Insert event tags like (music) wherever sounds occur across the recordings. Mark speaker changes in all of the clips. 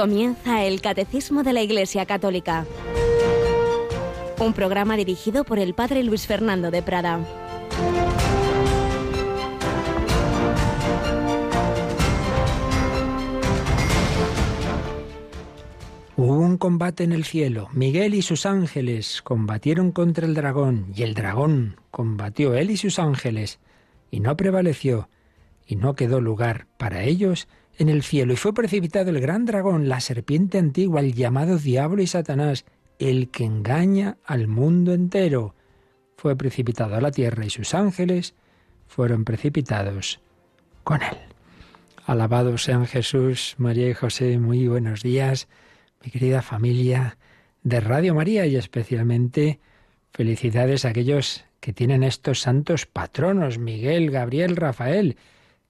Speaker 1: Comienza el Catecismo de la Iglesia Católica. Un programa dirigido por el Padre Luis Fernando de Prada.
Speaker 2: Hubo un combate en el cielo. Miguel y sus ángeles combatieron contra el dragón, y el dragón combatió él y sus ángeles, y no prevaleció, y no quedó lugar para ellos en el cielo, y fue precipitado el gran dragón, la serpiente antigua, el llamado diablo y Satanás, el que engaña al mundo entero. Fue precipitado a la tierra y sus ángeles fueron precipitados con él. Alabados sean Jesús, María y José, muy buenos días mi querida familia de Radio María y especialmente felicidades a aquellos que tienen estos santos patronos, Miguel, Gabriel, Rafael,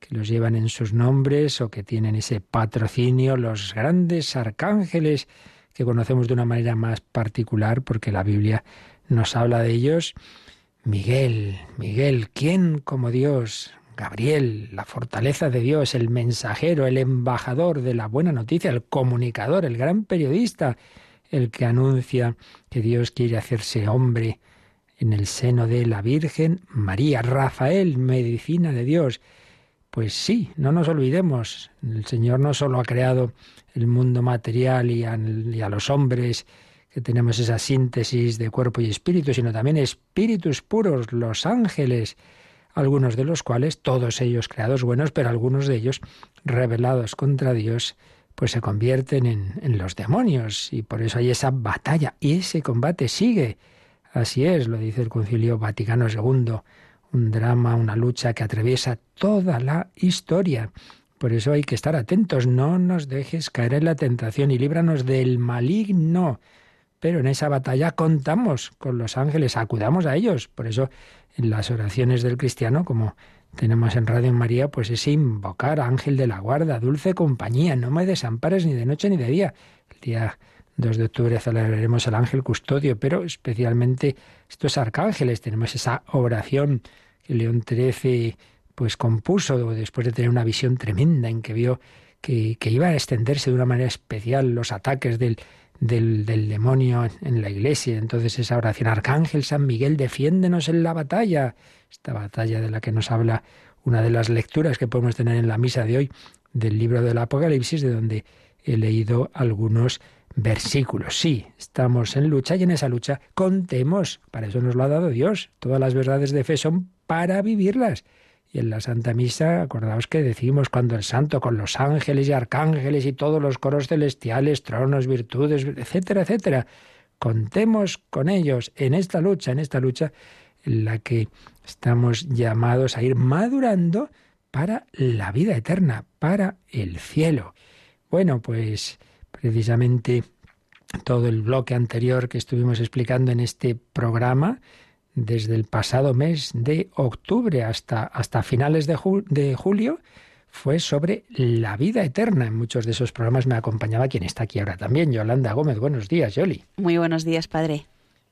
Speaker 2: que los llevan en sus nombres o que tienen ese patrocinio, los grandes arcángeles que conocemos de una manera más particular porque la Biblia nos habla de ellos. Miguel, Miguel, ¿quién como Dios? Gabriel, la fortaleza de Dios, el mensajero, el embajador de la buena noticia, el comunicador, el gran periodista, el que anuncia que Dios quiere hacerse hombre en el seno de la Virgen María, Rafael, medicina de Dios. Pues sí, no nos olvidemos, el Señor no solo ha creado el mundo material y a, los hombres, que tenemos esa síntesis de cuerpo y espíritu, sino también espíritus puros, los ángeles, algunos de los cuales, todos ellos creados buenos, pero algunos de ellos rebelados contra Dios, pues se convierten en, en los demonios y por eso hay esa batalla y ese combate sigue. Así es, lo dice el Concilio Vaticano II, un drama, una lucha que atraviesa toda la historia. Por eso hay que estar atentos, no nos dejes caer en la tentación y líbranos del maligno. Pero en esa batalla contamos con los ángeles, acudamos a ellos. Por eso en las oraciones del cristiano, como tenemos en Radio María, pues es invocar ángel de la guarda, dulce compañía, no me desampares ni de noche ni de día. El día 2 de octubre celebraremos el ángel custodio, pero especialmente estos arcángeles, tenemos esa oración que León XIII pues compuso después de tener una visión tremenda en que vio que, que iba a extenderse de una manera especial los ataques del, del, demonio en la iglesia. Entonces esa oración, Arcángel San Miguel, defiéndenos en la batalla. Esta batalla de la que nos habla una de las lecturas que podemos tener en la misa de hoy del libro del Apocalipsis, de donde he leído algunos versículos. Sí, estamos en lucha y en esa lucha contemos. Para eso nos lo ha dado Dios. Todas las verdades de fe son para vivirlas. Y en la Santa Misa, acordaos que decimos cuando el santo con los ángeles y arcángeles y todos los coros celestiales, tronos, virtudes, etcétera, etcétera, contemos con ellos en esta lucha, en esta lucha en la que estamos llamados a ir madurando para la vida eterna, para el cielo. Bueno, pues precisamente todo el bloque anterior que estuvimos explicando en este programa, desde el pasado mes de octubre hasta, hasta finales de, de julio fue sobre la vida eterna. En muchos de esos programas me acompañaba quien está aquí ahora también, Yolanda Gómez. Buenos días, Yoli.
Speaker 3: Muy buenos días, padre.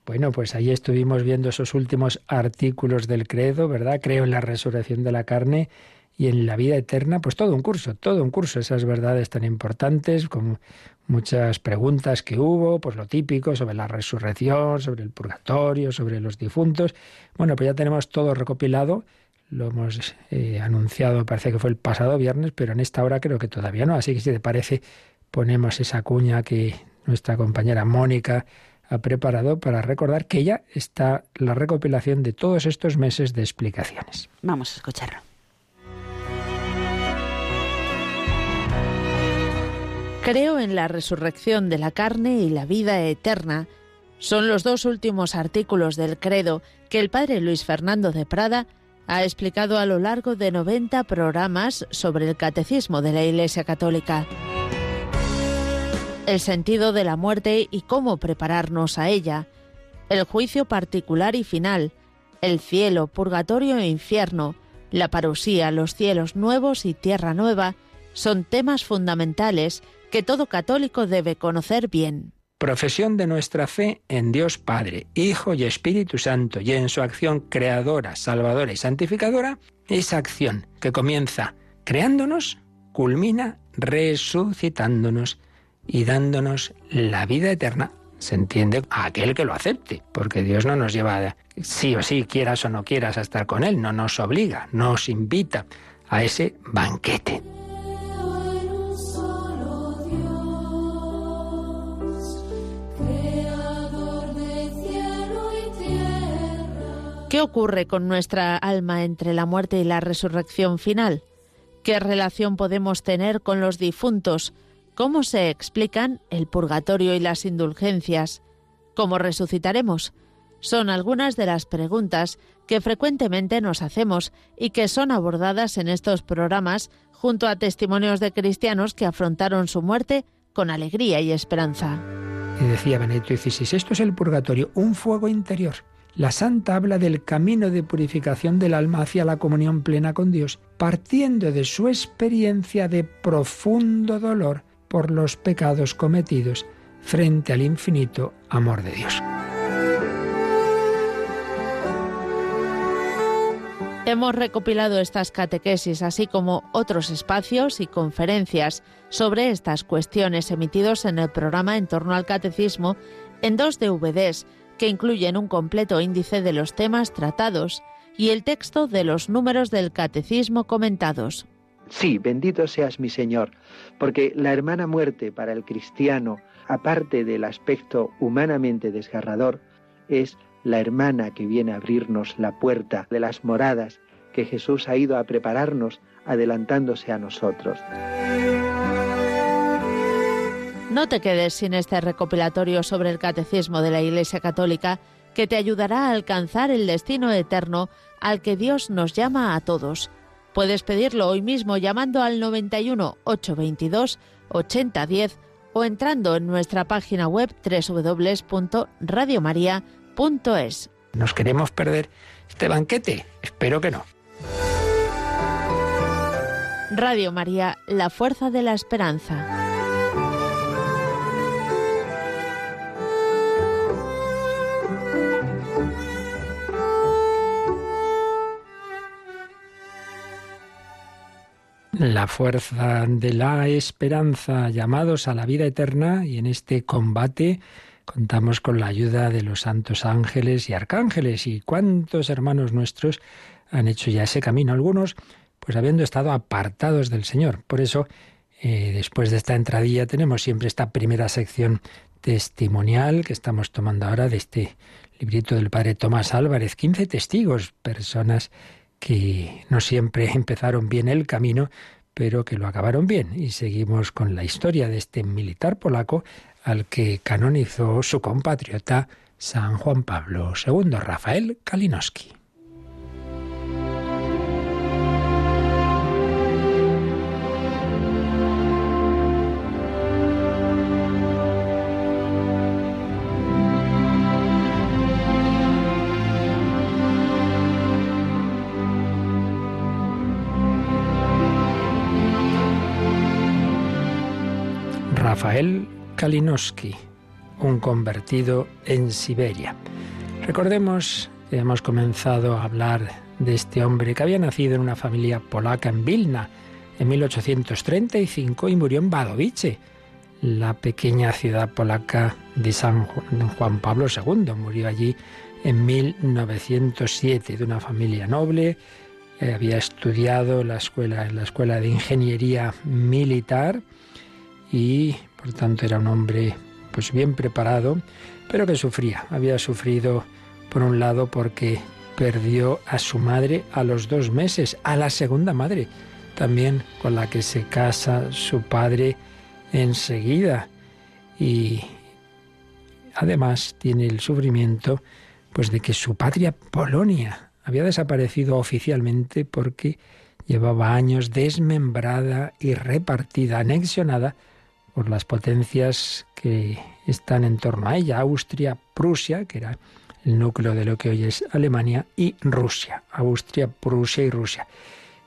Speaker 2: Bueno, pues ahí estuvimos viendo esos últimos artículos del credo, ¿verdad? Creo en la resurrección de la carne y en la vida eterna, pues todo un curso, todo un curso, esas verdades tan importantes, como muchas preguntas que hubo, pues lo típico sobre la resurrección, sobre el purgatorio, sobre los difuntos. Bueno, pues ya tenemos todo recopilado, lo hemos eh, anunciado, parece que fue el pasado viernes, pero en esta hora creo que todavía no, así que si te parece, ponemos esa cuña que nuestra compañera Mónica ha preparado para recordar que ya está la recopilación de todos estos meses de explicaciones.
Speaker 3: Vamos a escucharlo. Creo en la resurrección de la carne y la vida eterna. Son los dos últimos artículos del credo que el padre Luis Fernando de Prada ha explicado a lo largo de 90 programas sobre el catecismo de la Iglesia Católica. El sentido de la muerte y cómo prepararnos a ella. El juicio particular y final. El cielo, purgatorio e infierno. La parusía, los cielos nuevos y tierra nueva son temas fundamentales que todo católico debe conocer bien.
Speaker 2: Profesión de nuestra fe en Dios Padre, Hijo y Espíritu Santo y en su acción creadora, salvadora y santificadora, esa acción que comienza creándonos, culmina resucitándonos y dándonos la vida eterna. Se entiende a aquel que lo acepte, porque Dios no nos lleva sí o sí, quieras o no quieras, a estar con Él, no nos obliga, nos invita a ese banquete.
Speaker 3: ¿Qué ocurre con nuestra alma entre la muerte y la resurrección final? ¿Qué relación podemos tener con los difuntos? ¿Cómo se explican el purgatorio y las indulgencias? ¿Cómo resucitaremos? Son algunas de las preguntas que frecuentemente nos hacemos y que son abordadas en estos programas junto a testimonios de cristianos que afrontaron su muerte con alegría y esperanza.
Speaker 2: Y decía Benedicto XVI, esto es el purgatorio, un fuego interior la santa habla del camino de purificación del alma hacia la comunión plena con Dios, partiendo de su experiencia de profundo dolor por los pecados cometidos frente al infinito amor de Dios.
Speaker 3: Hemos recopilado estas catequesis, así como otros espacios y conferencias sobre estas cuestiones emitidos en el programa En torno al Catecismo en dos DVDs que incluyen un completo índice de los temas tratados y el texto de los números del catecismo comentados.
Speaker 4: Sí, bendito seas mi Señor, porque la hermana muerte para el cristiano, aparte del aspecto humanamente desgarrador, es la hermana que viene a abrirnos la puerta de las moradas que Jesús ha ido a prepararnos adelantándose a nosotros.
Speaker 3: No te quedes sin este recopilatorio sobre el catecismo de la Iglesia Católica que te ayudará a alcanzar el destino eterno al que Dios nos llama a todos. Puedes pedirlo hoy mismo llamando al 91 822 8010 o entrando en nuestra página web www.radiomaria.es.
Speaker 2: ¿Nos queremos perder este banquete? Espero que no.
Speaker 3: Radio María, la fuerza de la esperanza.
Speaker 2: La fuerza de la esperanza, llamados a la vida eterna y en este combate contamos con la ayuda de los santos ángeles y arcángeles. Y cuántos hermanos nuestros han hecho ya ese camino, algunos pues habiendo estado apartados del Señor. Por eso, eh, después de esta entradilla tenemos siempre esta primera sección testimonial que estamos tomando ahora de este librito del padre Tomás Álvarez, 15 testigos, personas que no siempre (laughs) empezaron bien el camino, pero que lo acabaron bien. Y seguimos con la historia de este militar polaco al que canonizó su compatriota San Juan Pablo II, Rafael Kalinowski. Rafael Kalinowski, un convertido en Siberia. Recordemos que hemos comenzado a hablar de este hombre que había nacido en una familia polaca en Vilna en 1835 y murió en Badovice, la pequeña ciudad polaca de San Juan Pablo II. Murió allí en 1907 de una familia noble. Eh, había estudiado la escuela, en la escuela de ingeniería militar y por tanto era un hombre pues bien preparado, pero que sufría. Había sufrido por un lado porque perdió a su madre a los dos meses, a la segunda madre, también con la que se casa su padre enseguida. Y además tiene el sufrimiento pues de que su patria Polonia había desaparecido oficialmente porque llevaba años desmembrada y repartida, anexionada por las potencias que están en torno a ella, Austria, Prusia, que era el núcleo de lo que hoy es Alemania, y Rusia, Austria, Prusia y Rusia.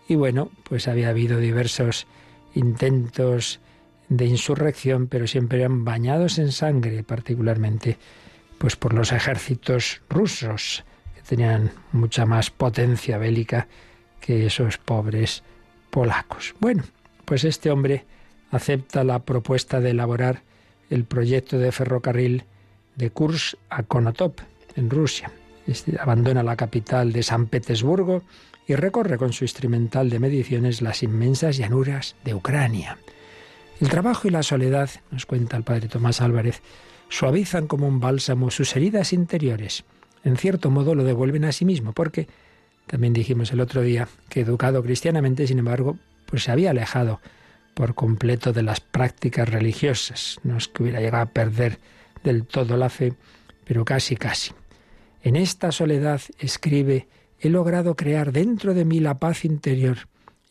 Speaker 2: Y bueno, pues había habido diversos intentos de insurrección, pero siempre eran bañados en sangre, particularmente pues por los ejércitos rusos, que tenían mucha más potencia bélica que esos pobres polacos. Bueno, pues este hombre acepta la propuesta de elaborar el proyecto de ferrocarril de Kursk a Konotop, en Rusia. Este abandona la capital de San Petersburgo y recorre con su instrumental de mediciones las inmensas llanuras de Ucrania. El trabajo y la soledad, nos cuenta el padre Tomás Álvarez, suavizan como un bálsamo sus heridas interiores. En cierto modo lo devuelven a sí mismo, porque también dijimos el otro día que educado cristianamente, sin embargo, pues se había alejado por completo de las prácticas religiosas. No es que hubiera llegado a perder del todo la fe, pero casi casi. En esta soledad, escribe, he logrado crear dentro de mí la paz interior,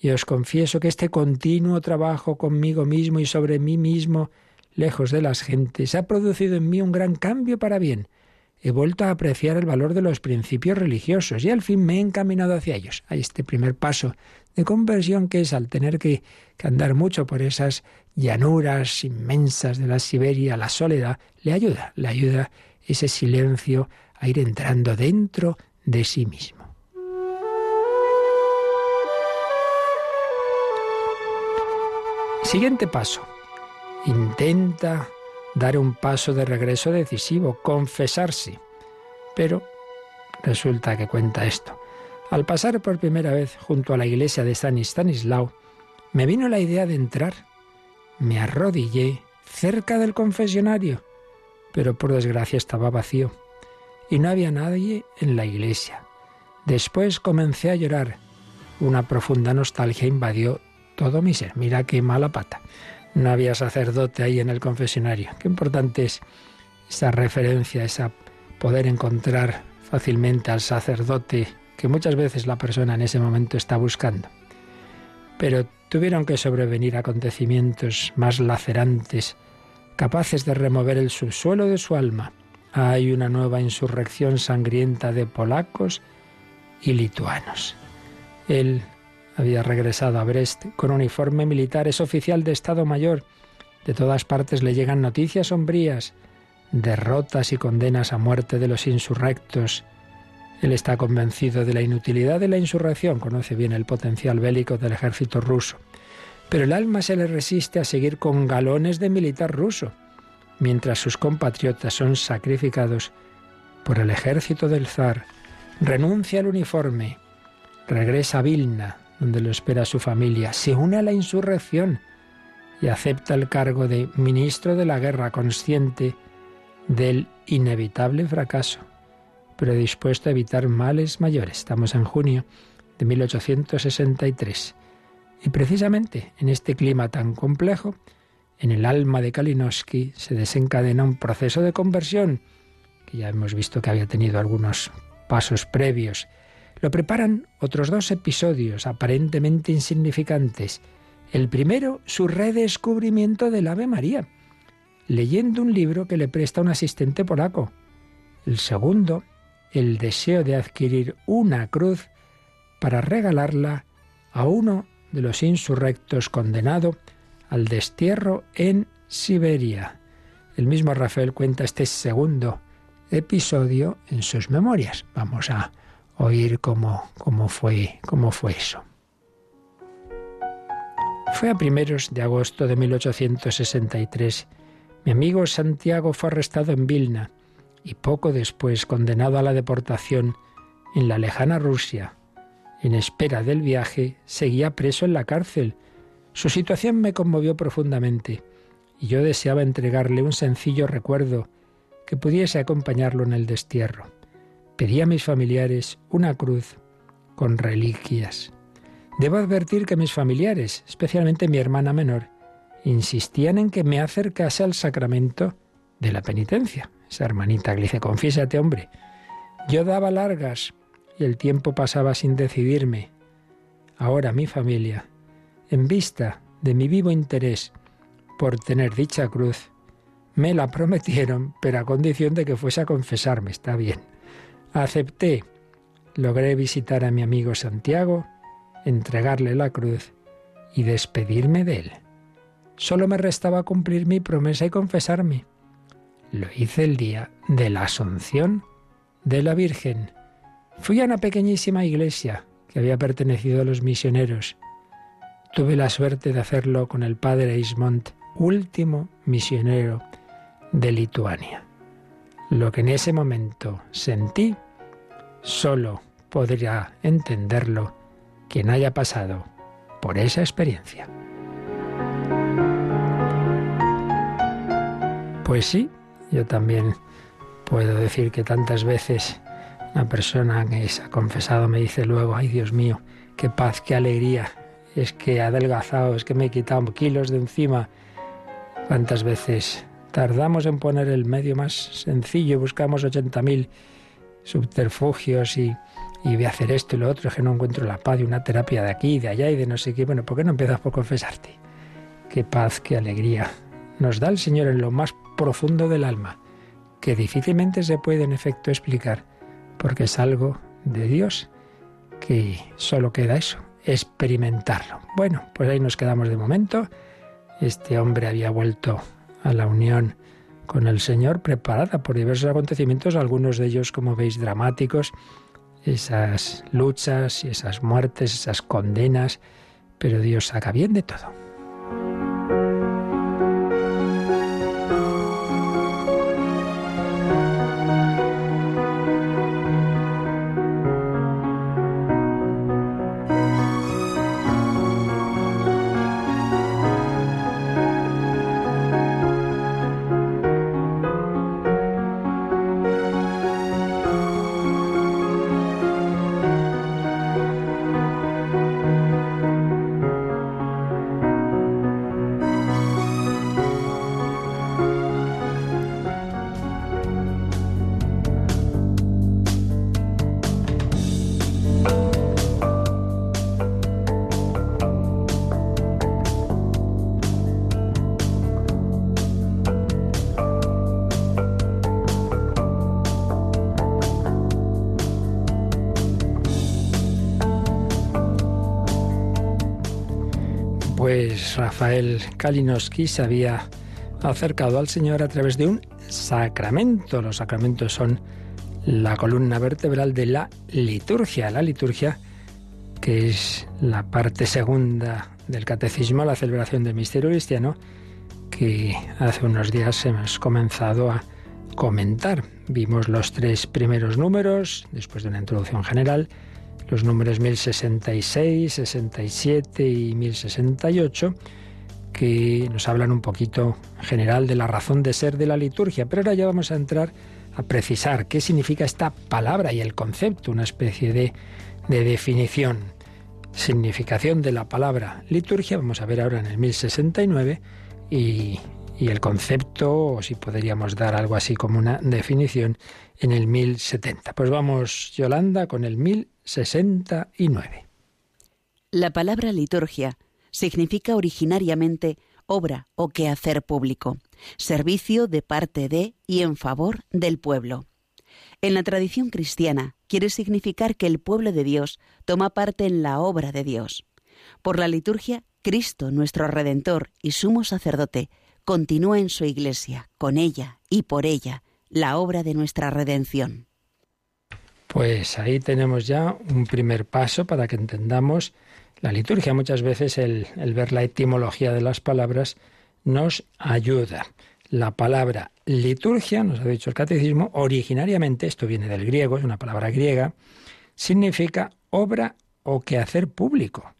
Speaker 2: y os confieso que este continuo trabajo conmigo mismo y sobre mí mismo, lejos de las gentes, ha producido en mí un gran cambio para bien. He vuelto a apreciar el valor de los principios religiosos y al fin me he encaminado hacia ellos. Hay este primer paso de conversión que es al tener que, andar mucho por esas llanuras inmensas de la Siberia, la soledad, le ayuda, le ayuda ese silencio a ir entrando dentro de sí mismo. Siguiente paso. Intenta dar un paso de regreso decisivo, confesarse. Pero resulta que cuenta esto. Al pasar por primera vez junto a la iglesia de San Stanislao, me vino la idea de entrar. Me arrodillé cerca del confesionario, pero por desgracia estaba vacío y no había nadie en la iglesia. Después comencé a llorar. Una profunda nostalgia invadió todo mi ser. Mira qué mala pata. No había sacerdote ahí en el confesionario. Qué importante es esa referencia, esa poder encontrar fácilmente al sacerdote que muchas veces la persona en ese momento está buscando. Pero tuvieron que sobrevenir acontecimientos más lacerantes, capaces de remover el subsuelo de su alma. Hay una nueva insurrección sangrienta de polacos y lituanos. Él había regresado a Brest con uniforme militar, es oficial de Estado Mayor. De todas partes le llegan noticias sombrías, derrotas y condenas a muerte de los insurrectos. Él está convencido de la inutilidad de la insurrección, conoce bien el potencial bélico del ejército ruso. Pero el alma se le resiste a seguir con galones de militar ruso, mientras sus compatriotas son sacrificados por el ejército del zar. Renuncia al uniforme, regresa a Vilna, donde lo espera su familia, se une a la insurrección y acepta el cargo de ministro de la guerra consciente del inevitable fracaso, pero dispuesto a evitar males mayores. Estamos en junio de 1863. Y precisamente en este clima tan complejo, en el alma de Kalinowski se desencadena un proceso de conversión, que ya hemos visto que había tenido algunos pasos previos, lo preparan otros dos episodios aparentemente insignificantes. El primero, su redescubrimiento del Ave María, leyendo un libro que le presta un asistente polaco. El segundo, el deseo de adquirir una cruz para regalarla a uno de los insurrectos condenado al destierro en Siberia. El mismo Rafael cuenta este segundo episodio en sus memorias. Vamos a oír cómo, cómo, fue, cómo fue eso. Fue a primeros de agosto de 1863. Mi amigo Santiago fue arrestado en Vilna y poco después condenado a la deportación en la lejana Rusia. En espera del viaje, seguía preso en la cárcel. Su situación me conmovió profundamente y yo deseaba entregarle un sencillo recuerdo que pudiese acompañarlo en el destierro pedí a mis familiares una cruz con reliquias. Debo advertir que mis familiares, especialmente mi hermana menor, insistían en que me acercase al sacramento de la penitencia. Esa hermanita que le hombre. Yo daba largas y el tiempo pasaba sin decidirme. Ahora mi familia, en vista de mi vivo interés por tener dicha cruz, me la prometieron, pero a condición de que fuese a confesarme. Está bien. Acepté. Logré visitar a mi amigo Santiago, entregarle la cruz y despedirme de él. Solo me restaba cumplir mi promesa y confesarme. Lo hice el día de la Asunción de la Virgen. Fui a una pequeñísima iglesia que había pertenecido a los misioneros. Tuve la suerte de hacerlo con el padre Ismont, último misionero de Lituania. Lo que en ese momento sentí, solo podría entenderlo quien haya pasado por esa experiencia. Pues sí, yo también puedo decir que tantas veces una persona que se ha confesado me dice luego, ay Dios mío, qué paz, qué alegría, es que he adelgazado, es que me he quitado kilos de encima. ¿Cuántas veces tardamos en poner el medio más sencillo y buscamos 80.000 subterfugios y, y voy a hacer esto y lo otro, es que no encuentro la paz de una terapia de aquí, de allá y de no sé qué. Bueno, ¿por qué no empiezas por confesarte? Qué paz, qué alegría nos da el Señor en lo más profundo del alma, que difícilmente se puede en efecto explicar, porque es algo de Dios que solo queda eso, experimentarlo. Bueno, pues ahí nos quedamos de momento. Este hombre había vuelto a la unión con el Señor preparada por diversos acontecimientos, algunos de ellos, como veis, dramáticos, esas luchas y esas muertes, esas condenas, pero Dios saca bien de todo. Rafael Kalinowski se había acercado al Señor a través de un sacramento. Los sacramentos son la columna vertebral de la liturgia. La liturgia, que es la parte segunda del catecismo, la celebración del misterio cristiano, que hace unos días hemos comenzado a comentar. Vimos los tres primeros números, después de una introducción general, los números 1066, 67 y 1068 que nos hablan un poquito en general de la razón de ser de la liturgia, pero ahora ya vamos a entrar a precisar qué significa esta palabra y el concepto, una especie de, de definición, significación de la palabra liturgia, vamos a ver ahora en el 1069, y, y el concepto, o si podríamos dar algo así como una definición, en el 1070. Pues vamos, Yolanda, con el 1069.
Speaker 5: La palabra liturgia significa originariamente obra o quehacer público, servicio de parte de y en favor del pueblo. En la tradición cristiana quiere significar que el pueblo de Dios toma parte en la obra de Dios. Por la liturgia, Cristo, nuestro Redentor y sumo sacerdote, continúa en su iglesia, con ella y por ella, la obra de nuestra redención.
Speaker 2: Pues ahí tenemos ya un primer paso para que entendamos la liturgia muchas veces, el, ver la etimología de las palabras, nos ayuda. La palabra liturgia, nos ha dicho el catecismo, originariamente, esto viene del griego, es una palabra griega, significa obra o quehacer público.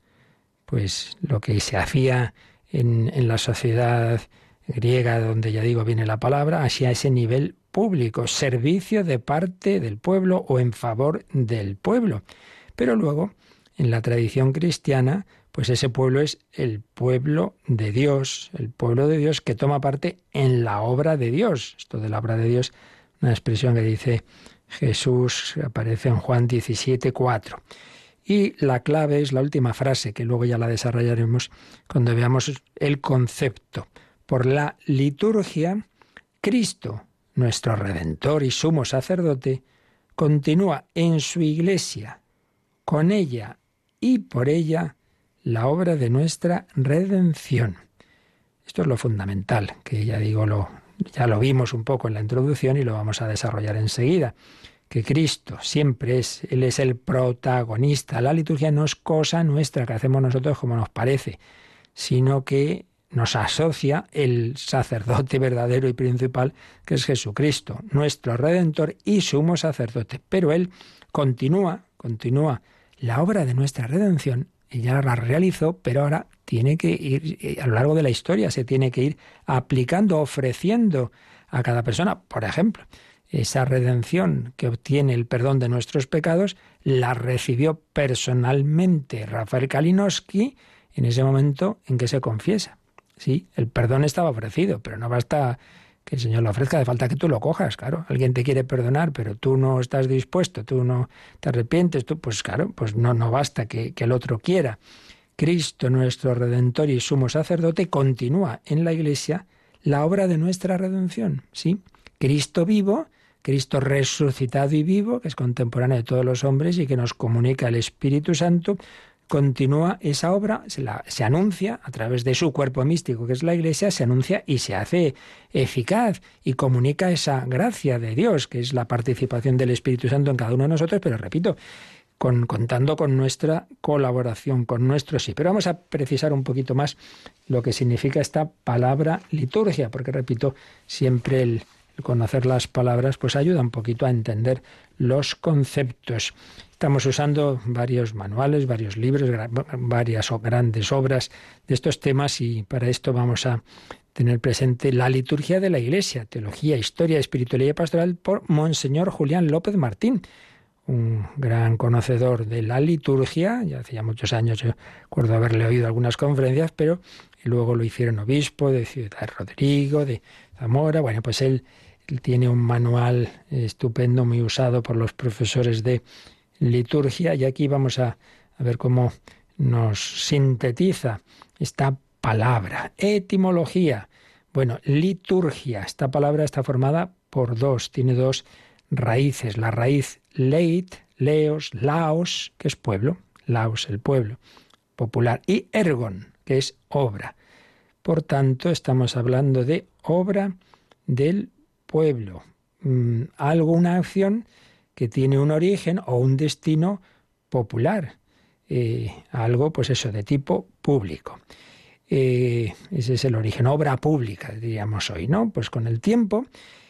Speaker 2: Pues lo que se hacía en, en la sociedad griega, donde ya digo viene la palabra, hacia ese nivel público, servicio de parte del pueblo o en favor del pueblo. Pero luego en la tradición cristiana, pues ese pueblo es el pueblo de Dios, el pueblo de Dios que toma parte en la obra de Dios. Esto de la obra de Dios, una expresión que dice Jesús, aparece en Juan 17, 4. Y la clave es la última frase, que luego ya la desarrollaremos cuando veamos el concepto. Por la liturgia, Cristo, nuestro Redentor y sumo sacerdote, continúa en su iglesia, con ella y por ella la obra de nuestra redención. Esto es lo fundamental, que ya digo, lo, ya lo vimos un poco en la introducción y lo vamos a desarrollar enseguida, que Cristo siempre es, Él es el protagonista. La liturgia no es cosa nuestra que hacemos nosotros como nos parece, sino que nos asocia el sacerdote verdadero y principal, que es Jesucristo, nuestro redentor y sumo sacerdote. Pero Él continúa, continúa la obra de nuestra redención, ella la realizó, pero ahora tiene que ir, eh, a lo largo de la historia, se tiene que ir aplicando, ofreciendo a cada persona. Por ejemplo, esa redención que obtiene el perdón de nuestros pecados, la recibió personalmente Rafael Kalinowski en ese momento en que se confiesa. Sí, el perdón estaba ofrecido, pero no basta el Señor lo ofrezca, de falta que tú lo cojas, claro. Alguien te quiere perdonar, pero tú no estás dispuesto, tú no te arrepientes, tú, pues claro, pues no, no basta que, que el otro quiera. Cristo, nuestro Redentor y sumo sacerdote, continúa en la Iglesia la obra de nuestra redención, ¿sí? Cristo vivo Cristo resucitado y vivo, que es contemporáneo de todos los hombres y que nos comunica el Espíritu Santo, continúa esa obra, se, se, anuncia a través de su cuerpo místico, que es la Iglesia, se anuncia y se hace eficaz y comunica esa gracia de Dios, que es la participación del Espíritu Santo en cada uno de nosotros, pero repito, con, contando con nuestra colaboración, con nuestro sí. Pero vamos a precisar un poquito más lo que significa esta palabra liturgia, porque repito, siempre el conocer las palabras pues ayuda un poquito a entender los conceptos. Estamos usando varios manuales, varios libros, varias grandes obras de estos temas y para esto vamos a tener presente la liturgia de la Iglesia, teología, historia, espiritualidad y pastoral por Monseñor Julián López Martín, un gran conocedor de la liturgia, ya hacía muchos años, yo recuerdo haberle oído algunas conferencias, pero luego lo hicieron obispo de Ciudad Rodrigo, de Zamora, bueno, pues él tiene un manual estupendo, muy usado por los profesores de liturgia, y aquí vamos a, ver cómo nos sintetiza esta palabra. Etimología. Bueno, liturgia. Esta palabra está formada por dos, tiene dos raíces. La raíz leit, leos, laos, que es pueblo, laos, el pueblo popular, y ergon, que es obra. Por tanto, estamos hablando de obra del pueblo, mm, algo, una acción que tiene un origen o un destino popular, eh, algo, pues eso, de tipo público. Eh, ese es el origen, obra pública, diríamos hoy, ¿no? Pues con el tiempo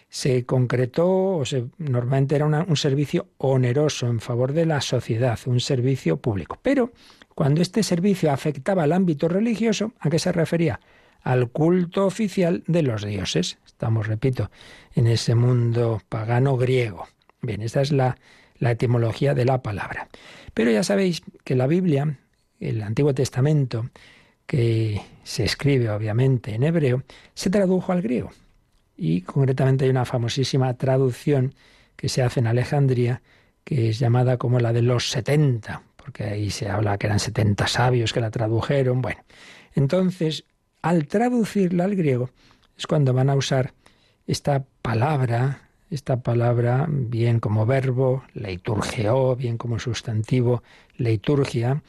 Speaker 2: se concretó, o se, normalmente era un servicio oneroso en favor de la sociedad, un servicio público. Pero cuando este servicio afectaba al ámbito religioso, ¿a qué se refería? Al culto oficial de los dioses. Estamos, repito, en ese mundo pagano griego. Bien, esta es la, la etimología de la palabra. Pero ya sabéis que la Biblia, el Antiguo Testamento, que se escribe obviamente en hebreo, se tradujo al griego. Y concretamente hay una famosísima traducción que se hace en Alejandría, que es llamada como la de los 70, porque ahí se habla que eran 70 sabios que la tradujeron. Bueno, entonces, al traducirla al griego, es cuando van a usar esta palabra, esta palabra bien como verbo, leiturgeo, bien como sustantivo, liturgia,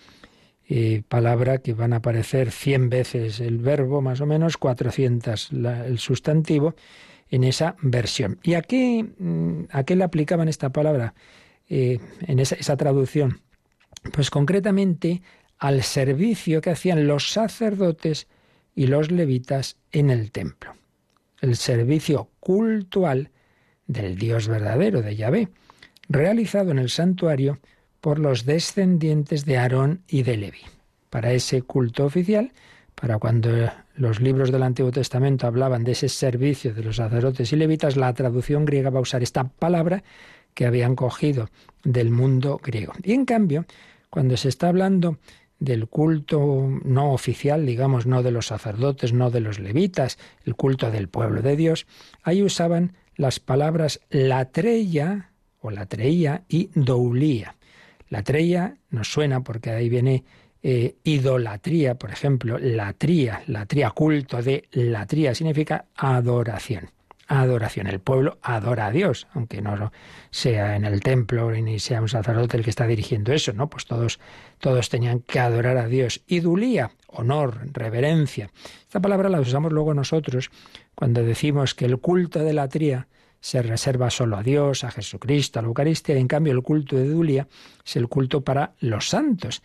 Speaker 2: eh, palabra que van a aparecer 100 veces el verbo, más o menos, 400 el sustantivo, en esa versión. ¿Y a qué, mm, a qué le aplicaban esta palabra eh, en esa, esa traducción? Pues concretamente al servicio que hacían los sacerdotes y los levitas en el templo. El servicio cultual del Dios verdadero, de Yahvé, realizado en el santuario por los descendientes de Aarón y de Leví. Para ese culto oficial, para cuando los libros del Antiguo Testamento hablaban de ese servicio de los sacerdotes y levitas, la traducción griega va a usar esta palabra que habían cogido del mundo griego. Y en cambio, cuando se está hablando del culto no oficial, digamos, no de los sacerdotes, no de los levitas, el culto del pueblo de Dios, ahí usaban las palabras latreia o latreía y doulía. Latreia nos suena porque ahí viene eh, idolatría, por ejemplo, latría, latría, culto de latría, significa adoración adoración. El pueblo adora a Dios, aunque no sea en el templo ni sea un sacerdote el que está dirigiendo eso, ¿no? Pues todos, todos tenían que adorar a Dios. Idulía, honor, reverencia. Esta palabra la usamos luego nosotros cuando decimos que el culto de la tría se reserva solo a Dios, a Jesucristo, a la Eucaristía, en cambio el culto de Idulía es el culto para los santos.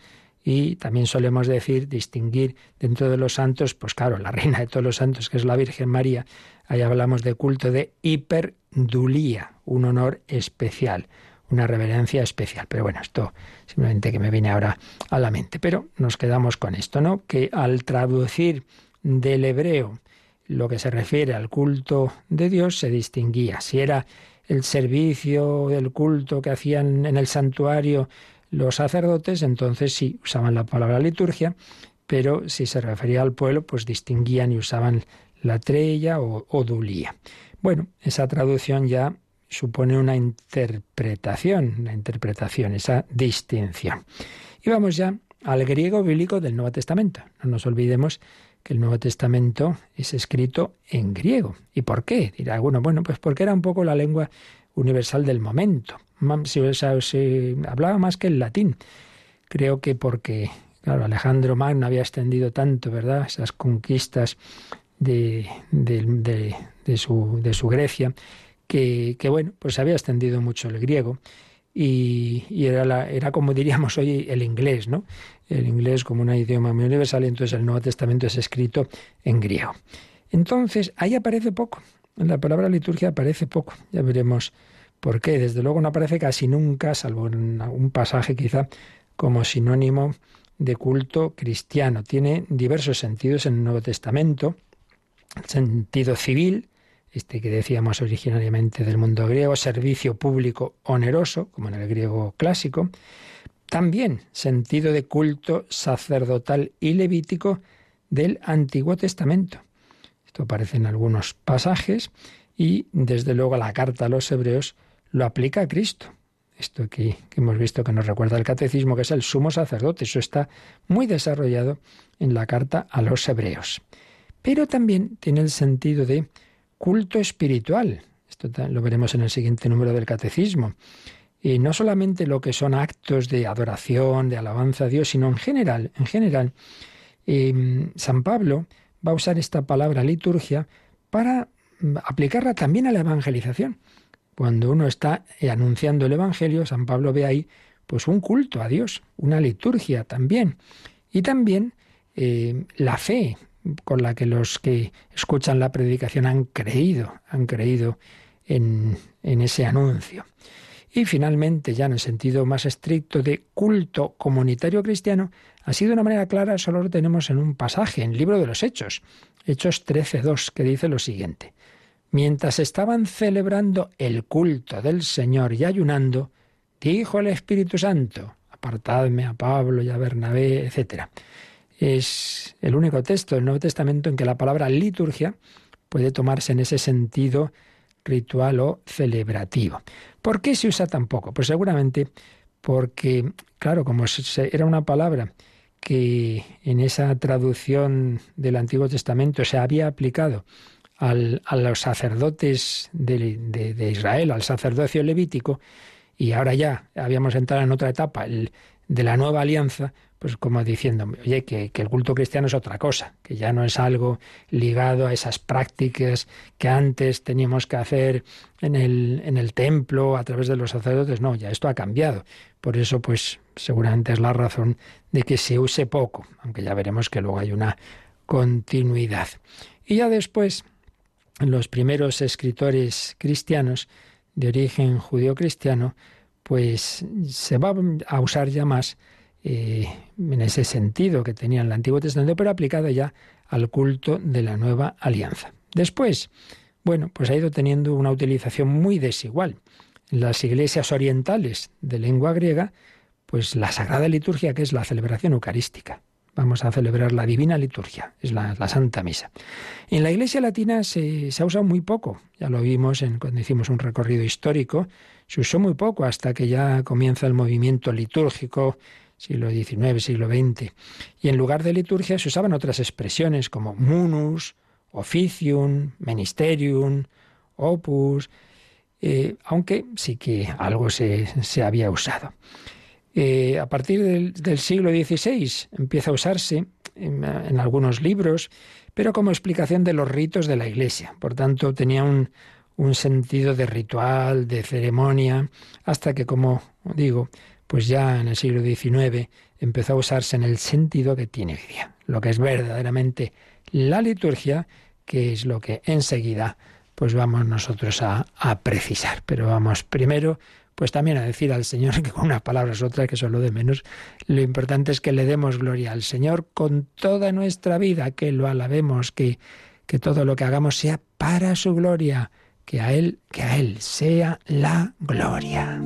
Speaker 2: y también solemos decir, distinguir dentro de los santos, pues claro, la reina de todos los santos, que es la Virgen María, ahí hablamos de culto de hiperdulía, un honor especial, una reverencia especial. Pero bueno, esto simplemente que me viene ahora a la mente. Pero nos quedamos con esto, ¿no? Que al traducir del hebreo lo que se refiere al culto de Dios se distinguía. Si era el servicio del culto que hacían en el santuario los sacerdotes, entonces sí usaban la palabra liturgia, pero si se refería al pueblo, pues distinguían y usaban la trella o, o dulía. Bueno, esa traducción ya supone una interpretación, una interpretación, esa distinción. Y vamos ya al griego bíblico del Nuevo Testamento. No nos olvidemos que el Nuevo Testamento es escrito en griego. ¿Y por qué? Dirá alguno, bueno, pues porque era un poco la lengua universal del momento. Se, hablaba más que el latín. Creo que porque, claro, Alejandro Magno había extendido tanto, ¿verdad? Esas conquistas de, su, de su, Grecia, que, que, bueno, pues había extendido mucho el griego y, era, la, era como diríamos hoy el inglés, ¿no? El inglés como un idioma muy universal y entonces el Nuevo Testamento es escrito en griego. Entonces, ahí aparece poco. En la palabra liturgia aparece poco. Ya veremos por qué. Desde luego no aparece casi nunca, salvo en un pasaje quizá como sinónimo de culto cristiano. Tiene diversos sentidos en el Nuevo Testamento. Sentido civil, este que decíamos originariamente del mundo griego, servicio público oneroso, como en el griego clásico, también sentido de culto sacerdotal y levítico del Antiguo Testamento. Esto aparece en algunos pasajes y desde luego la carta a los hebreos lo aplica a Cristo. Esto que, que hemos visto que nos recuerda el catecismo, que es el sumo sacerdote. Eso está muy desarrollado en la carta a los hebreos. Pero también tiene el sentido de culto espiritual. Esto lo veremos en el siguiente número del catecismo. Y no solamente lo que son actos de adoración, de alabanza a Dios, sino en general, en general, em, San Pablo va a usar esta palabra liturgia para mm, aplicarla también a la evangelización. Cuando uno está anunciando el Evangelio, San Pablo ve ahí pues un culto a Dios, una liturgia también. Y también eh, la fe, con la que los que escuchan la predicación han creído, han creído en, ese anuncio. Y finalmente, ya en el sentido más estricto de culto comunitario cristiano, así de una manera clara solo lo tenemos en un pasaje, en el libro de los Hechos, Hechos 13.2, que dice lo siguiente. Mientras estaban celebrando el culto del Señor y ayunando, dijo el Espíritu Santo, apartadme a Pablo y a Bernabé, etc es el único texto del Nuevo Testamento en que la palabra liturgia puede tomarse en ese sentido ritual o celebrativo. ¿Por qué se usa tan poco? Pues seguramente porque, claro, como era una palabra que en esa traducción del Antiguo Testamento se había aplicado a los sacerdotes de, Israel, al sacerdocio levítico, y ahora ya habíamos entrado en otra etapa, el, de la nueva alianza, pues como diciendo, oye, que, el culto cristiano es otra cosa, que ya no es algo ligado a esas prácticas que antes teníamos que hacer en el, en el templo a través de los sacerdotes, no, ya esto ha cambiado. Por eso, pues seguramente es la razón de que se use poco, aunque ya veremos que luego hay una continuidad. Y ya después, los primeros escritores cristianos de origen judío-cristiano, pues se va a usar ya más eh, en ese sentido que tenía el Antiguo Testamento, pero aplicado ya al culto de la nueva alianza. Después, bueno, pues ha ido teniendo una utilización muy desigual. En las iglesias orientales de lengua griega, pues la Sagrada Liturgia, que es la celebración eucarística. Vamos a celebrar la Divina Liturgia, es la, Santa Misa. En la Iglesia Latina se, se, ha usado muy poco, ya lo vimos en, cuando hicimos un recorrido histórico, se usó muy poco hasta que ya comienza el movimiento litúrgico, siglo XIX, siglo XX. Y en lugar de liturgia se usaban otras expresiones como munus, officium, ministerium, opus, eh, aunque sí que algo se, había usado. Eh, a partir del, siglo XVI empieza a usarse en, en, algunos libros, pero como explicación de los ritos de la Iglesia. Por tanto, tenía un, un sentido de ritual, de ceremonia, hasta que, como digo, pues ya en el siglo XIX empezó a usarse en el sentido que tiene hoy día. Lo que es verdaderamente la liturgia, que es lo que enseguida pues vamos nosotros a, precisar. Pero vamos primero pues también a decir al Señor (laughs) que con unas palabras otras, que son lo de menos, lo importante es que le demos gloria al Señor con toda nuestra vida, que lo alabemos, que, que todo lo que hagamos sea para su gloria, que a Él, que a Él sea la gloria.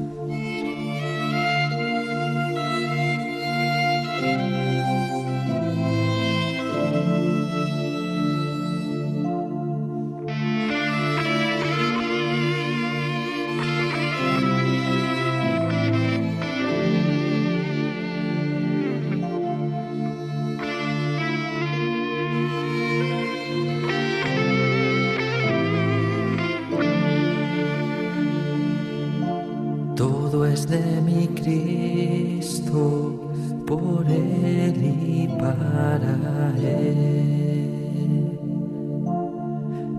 Speaker 6: de mi Cristo, por Él y para Él.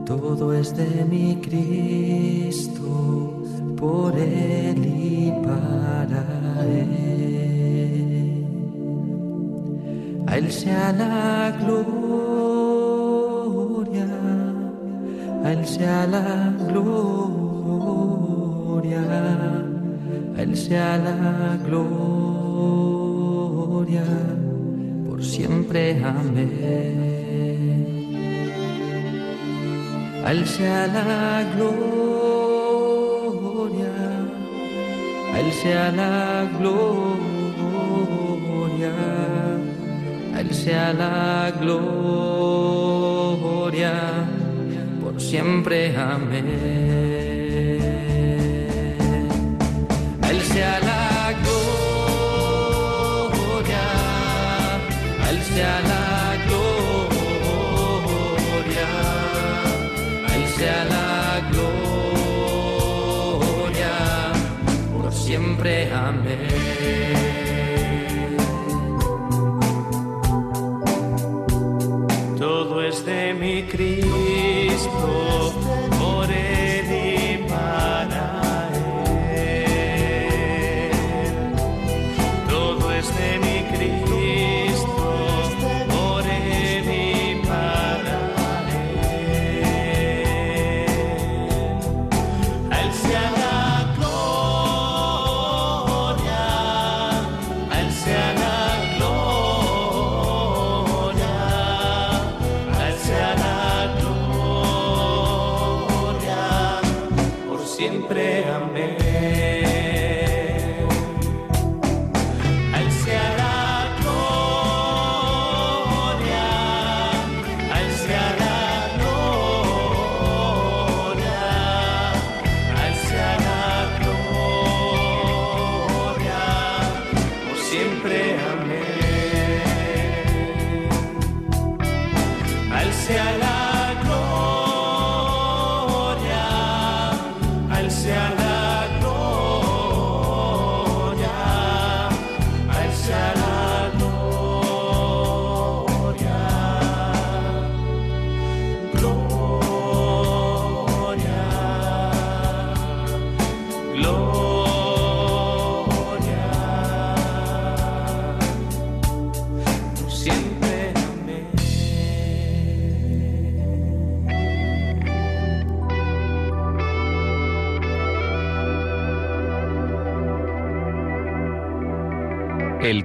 Speaker 6: Todo es de mi Cristo, por Él y para Él. A Él se alaba sea la gloria, a Él sea la gloria, a Él sea la
Speaker 7: gloria, por siempre amén. A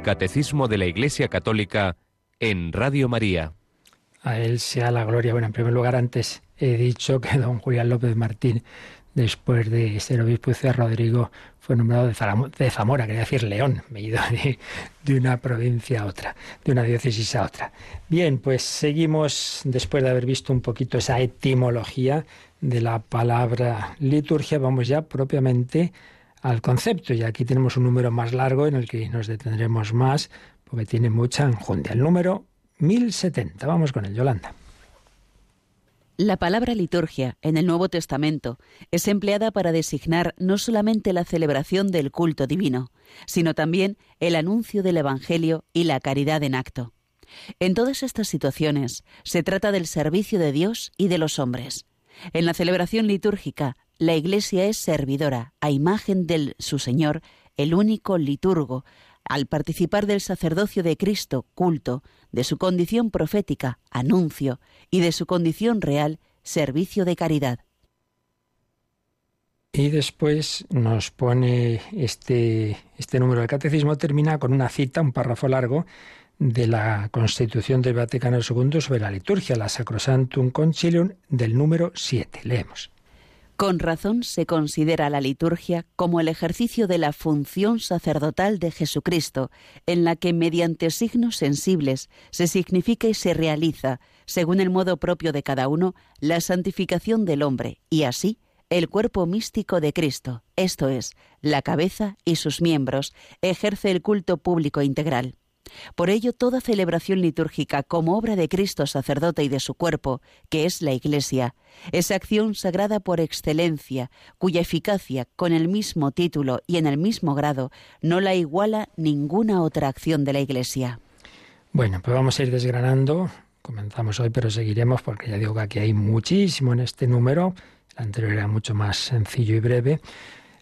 Speaker 7: Catecismo de la Iglesia Católica en Radio María.
Speaker 2: A él sea la gloria. Bueno, en primer lugar, antes he dicho que don Julián López Martín, después de ser obispo de Rodrigo, fue nombrado de Zamora, quería decir León, me he ido de, de, una provincia a otra, de una diócesis a otra. Bien, pues seguimos, después de haber visto un poquito esa etimología de la palabra liturgia, vamos ya propiamente al concepto. Y aquí tenemos un número más largo en el que nos detendremos más, porque tiene mucha enjundia. El número 1070. Vamos con el Yolanda.
Speaker 5: La palabra liturgia en el Nuevo Testamento es empleada para designar no solamente la celebración del culto divino, sino también el anuncio del Evangelio y la caridad en acto. En todas estas situaciones se trata del servicio de Dios y de los hombres. En la celebración litúrgica la Iglesia es servidora, a imagen de su Señor, el único liturgo, al participar del sacerdocio de Cristo, culto, de su condición profética, anuncio, y de su condición real, servicio de caridad.
Speaker 2: Y después nos pone este, este número del catecismo, termina con una cita, un párrafo largo, de la Constitución del Vaticano II sobre la liturgia, la Sacrosantum Concilium del número 7. Leemos.
Speaker 5: Con razón se considera la liturgia como el ejercicio de la función sacerdotal de Jesucristo, en la que mediante signos sensibles se significa y se realiza, según el modo propio de cada uno, la santificación del hombre y así el cuerpo místico de Cristo, esto es, la cabeza y sus miembros, ejerce el culto público integral. Por ello, toda celebración litúrgica como obra de Cristo sacerdote y de su cuerpo, que es la Iglesia, es acción sagrada por excelencia, cuya eficacia, con el mismo título y en el mismo grado, no la iguala ninguna otra acción de la Iglesia.
Speaker 2: Bueno, pues vamos a ir desgranando. Comenzamos hoy, pero seguiremos porque ya digo que aquí hay muchísimo en este número. El anterior era mucho más sencillo y breve.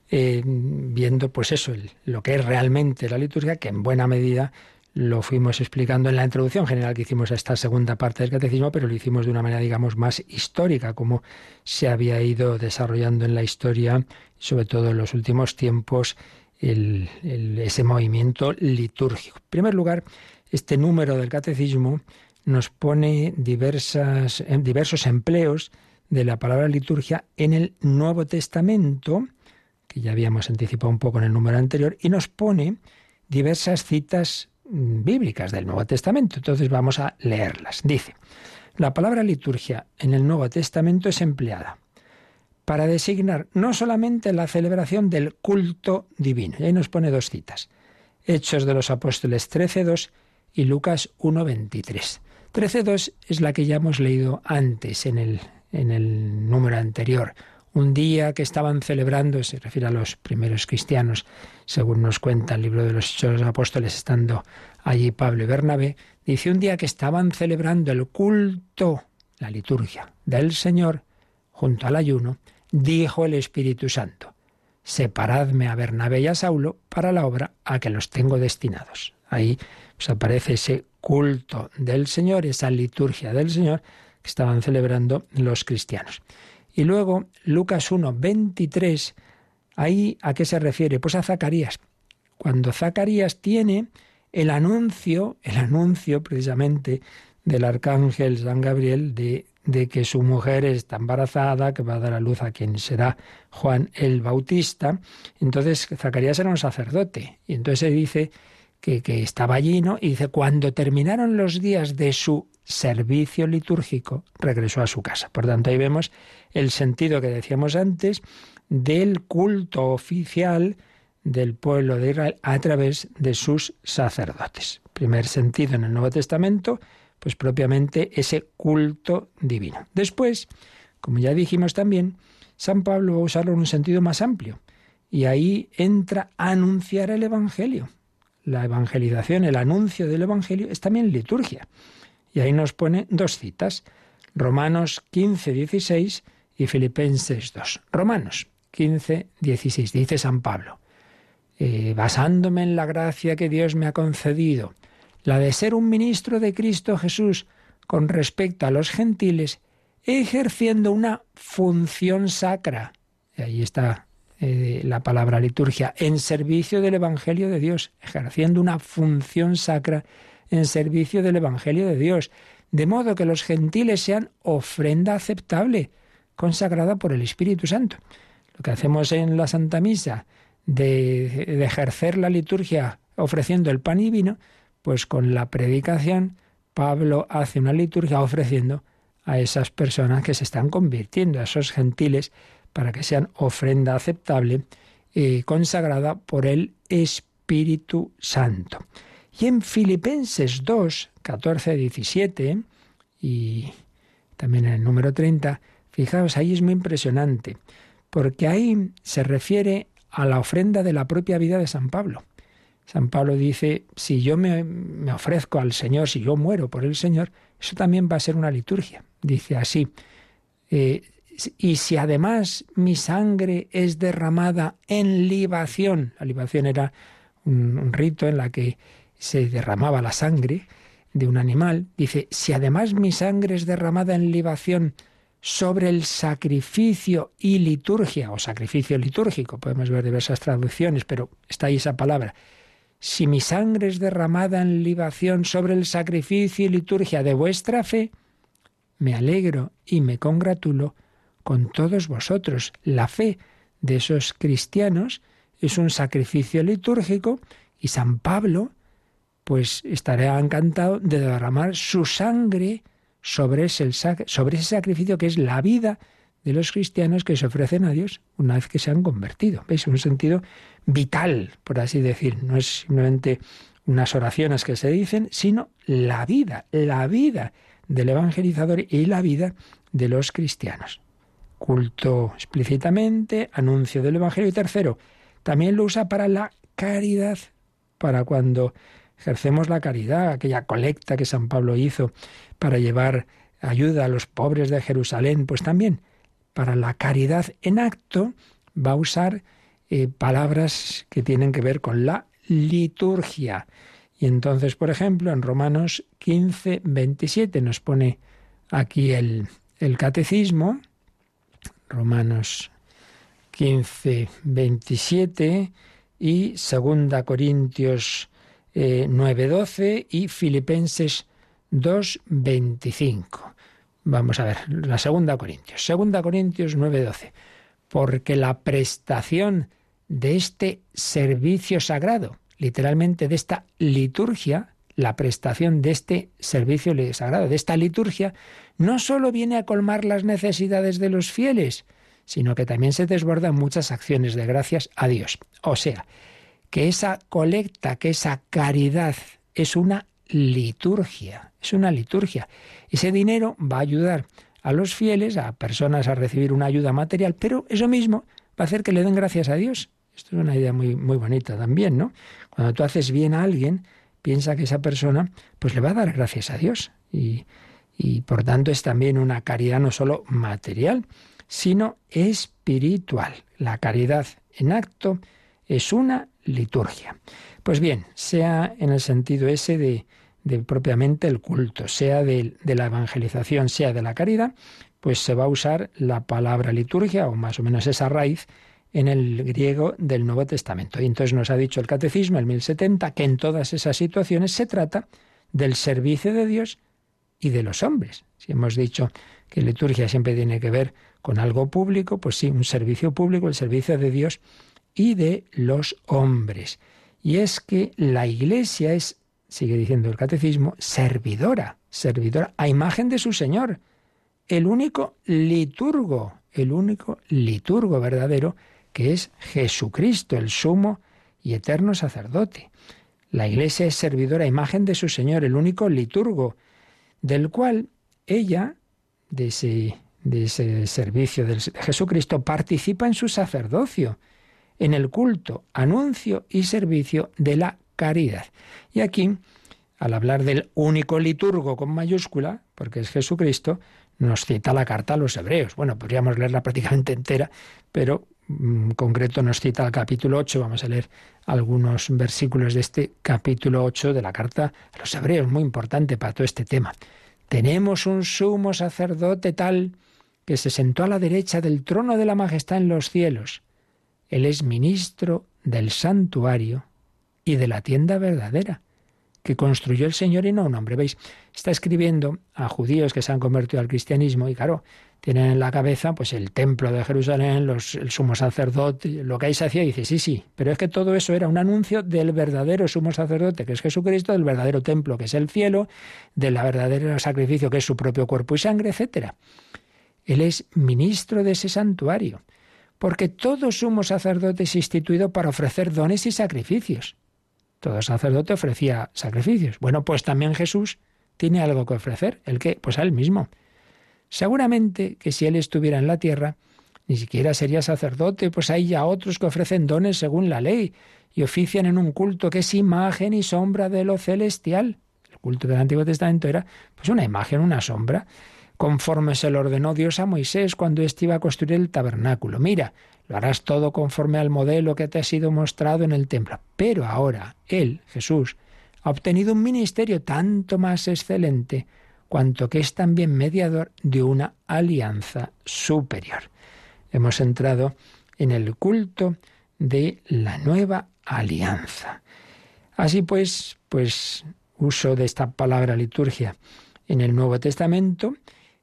Speaker 2: Eh, viendo pues eso, lo que es realmente la liturgia, que en buena medida lo fuimos explicando en la introducción general que hicimos a esta segunda parte del catecismo, pero lo hicimos de una manera, digamos, más histórica, como se había ido desarrollando en la historia, sobre todo en los últimos tiempos, ese movimiento litúrgico. En primer lugar, este número del catecismo nos pone diversas, diversos empleos de la palabra liturgia en el Nuevo Testamento, que ya habíamos anticipado un poco en el número anterior, y nos pone diversas citas bíblicas del Nuevo Testamento. Entonces vamos a leerlas. Dice, la palabra liturgia en el Nuevo Testamento es empleada para designar no solamente la celebración del culto divino, y ahí nos pone dos citas, Hechos de los Apóstoles 13.2 y Lucas 1.23. 13.2 es la que ya hemos leído antes en el, en el número anterior un día que estaban celebrando, se refiere a los primeros cristianos, según nos cuenta el libro de los Hechos de los Apóstoles, estando allí Pablo y Bernabé, dice un día que estaban celebrando el culto, la liturgia del Señor, junto al ayuno, dijo el Espíritu Santo, separadme a Bernabé y a Saulo para la obra a que los tengo destinados. Ahí pues, aparece ese culto del Señor, esa liturgia del Señor que estaban celebrando los cristianos. Y luego Lucas 1, 23, ahí a qué se refiere? Pues a Zacarías. Cuando Zacarías tiene el anuncio, el anuncio precisamente del arcángel San Gabriel de, de que su mujer está embarazada, que va a dar a luz a quien será Juan el Bautista. Entonces Zacarías era un sacerdote y entonces se dice que, estaba allí, ¿no? Y dice, cuando terminaron los días de su servicio litúrgico, regresó a su casa. Por tanto, ahí vemos el sentido que decíamos antes del culto oficial del pueblo de Israel a través de sus sacerdotes. Primer sentido en el Nuevo Testamento, pues propiamente ese culto divino. Después, como ya dijimos también, San Pablo va a usarlo en un sentido más amplio y ahí entra a anunciar el Evangelio. La evangelización, el anuncio del Evangelio es también liturgia. Y ahí nos pone dos citas, Romanos 15, 16 y Filipenses 2. Romanos 15, 16, dice San Pablo, eh, basándome en la gracia que Dios me ha concedido, la de ser un ministro de Cristo Jesús con respecto a los gentiles, ejerciendo una función sacra. Y ahí está eh, la palabra liturgia, en servicio del Evangelio de Dios, ejerciendo una función sacra en servicio del Evangelio de Dios, de modo que los gentiles sean ofrenda aceptable, consagrada por el Espíritu Santo. Lo que hacemos en la Santa Misa, de, ejercer la liturgia ofreciendo el pan y vino, pues con la predicación Pablo hace una liturgia ofreciendo a esas personas que se están convirtiendo, a esos gentiles, para que sean ofrenda aceptable, y consagrada por el Espíritu Santo. Y en Filipenses 2, 14, 17 y también en el número 30, fijaos, ahí es muy impresionante, porque ahí se refiere a la ofrenda de la propia vida de San Pablo. San Pablo dice, si yo me, ofrezco al Señor, si yo muero por el Señor, eso también va a ser una liturgia. Dice así, eh, y si además mi sangre es derramada en libación, la libación era un, rito en la que se derramaba la sangre de un animal, dice, si además mi sangre es derramada en libación sobre el sacrificio y liturgia, o sacrificio litúrgico, podemos ver diversas traducciones, pero está ahí esa palabra. Si mi sangre es derramada en libación sobre el sacrificio y liturgia de vuestra fe, me alegro y me congratulo con todos vosotros. La fe de esos cristianos es un sacrificio litúrgico y San Pablo pues estará encantado de derramar su sangre sobre ese, sacrificio que es la vida de los cristianos que se ofrecen a Dios una vez que se han convertido. ¿Veis? Un sentido vital, por así decir. No es simplemente unas oraciones que se dicen, sino la vida, la vida del evangelizador y la vida de los cristianos. Culto explícitamente, anuncio del Evangelio. Y tercero, también lo usa para la caridad, para cuando ejercemos la caridad, aquella colecta que San Pablo hizo para llevar ayuda a los pobres de Jerusalén, pues también para la caridad en acto va a usar eh, palabras que tienen que ver con la liturgia. Y entonces, por ejemplo, en Romanos 15, 27 nos pone aquí el, el catecismo, Romanos 15, 27 y 2 Corintios 9.12 eh, y Filipenses 2.25. Vamos a ver, la segunda Corintios. Segunda Corintios 9.12. Porque la prestación de este servicio sagrado, literalmente de esta liturgia, la prestación de este servicio sagrado, de esta liturgia, no solo viene a colmar las necesidades de los fieles, sino que también se desbordan muchas acciones de gracias a Dios. O sea, que esa colecta, que esa caridad es una liturgia, es una liturgia. Ese dinero va a ayudar a los fieles, a personas a recibir una ayuda material, pero eso mismo va a hacer que le den gracias a Dios. Esto es una idea muy, muy bonita también, ¿no? Cuando tú haces bien a alguien, piensa que esa persona pues le va a dar gracias a Dios. Y, y por tanto es también una caridad no solo material, sino espiritual. La caridad en acto es una liturgia. Pues bien, sea en el sentido ese de, propiamente el culto, sea de, de, la evangelización, sea de la caridad, pues se va a usar la palabra liturgia, o más o menos esa raíz, en el griego del Nuevo Testamento. Y entonces nos ha dicho el Catecismo, el 1070, que en todas esas situaciones se trata del servicio de Dios y de los hombres. Si hemos dicho que liturgia siempre tiene que ver con algo público, pues sí, un servicio público, el servicio de Dios y de los hombres. Y es que la Iglesia es, sigue diciendo el catecismo, servidora, servidora a imagen de su Señor, el único liturgo, el único liturgo verdadero que es Jesucristo, el sumo y eterno sacerdote. La Iglesia es servidora a imagen de su Señor, el único liturgo, del cual ella, de ese, de ese servicio de Jesucristo, participa en su sacerdocio en el culto, anuncio y servicio de la caridad. Y aquí, al hablar del único liturgo con mayúscula, porque es Jesucristo, nos cita la carta a los hebreos. Bueno, podríamos leerla prácticamente entera, pero en concreto nos cita el capítulo 8. Vamos a leer algunos versículos de este capítulo 8 de la carta a los hebreos, muy importante para todo este tema. Tenemos un sumo sacerdote tal que se sentó a la derecha del trono de la majestad en los cielos él es ministro del santuario y de la tienda verdadera que construyó el Señor y no un hombre. ¿Veis? Está escribiendo a judíos que se han convertido al cristianismo y claro, tienen en la cabeza pues el templo de Jerusalén, los, el sumo sacerdote, lo que ahí se hacía y dice, sí, sí, pero es que todo eso era un anuncio del verdadero sumo sacerdote, que es Jesucristo, del verdadero templo, que es el cielo, del verdadero sacrificio, que es su propio cuerpo y sangre, etc. Él es ministro de ese santuario porque todo sumo sacerdote es instituido para ofrecer dones y sacrificios. Todo sacerdote ofrecía sacrificios. Bueno, pues también Jesús tiene algo que ofrecer. ¿El qué? Pues a él mismo. Seguramente que si él estuviera en la tierra, ni siquiera sería sacerdote, pues hay ya otros que ofrecen dones según la ley y ofician en un culto que es imagen y sombra de lo celestial. El culto del Antiguo Testamento era pues una imagen, una sombra conforme se lo ordenó Dios a Moisés cuando éste iba a construir el tabernáculo. Mira, lo harás todo conforme al modelo que te ha sido mostrado en el templo. Pero ahora, Él, Jesús, ha obtenido un ministerio tanto más excelente cuanto que es también mediador de una alianza superior. Hemos entrado en el culto de la nueva alianza. Así pues, pues uso de esta palabra liturgia en el Nuevo Testamento,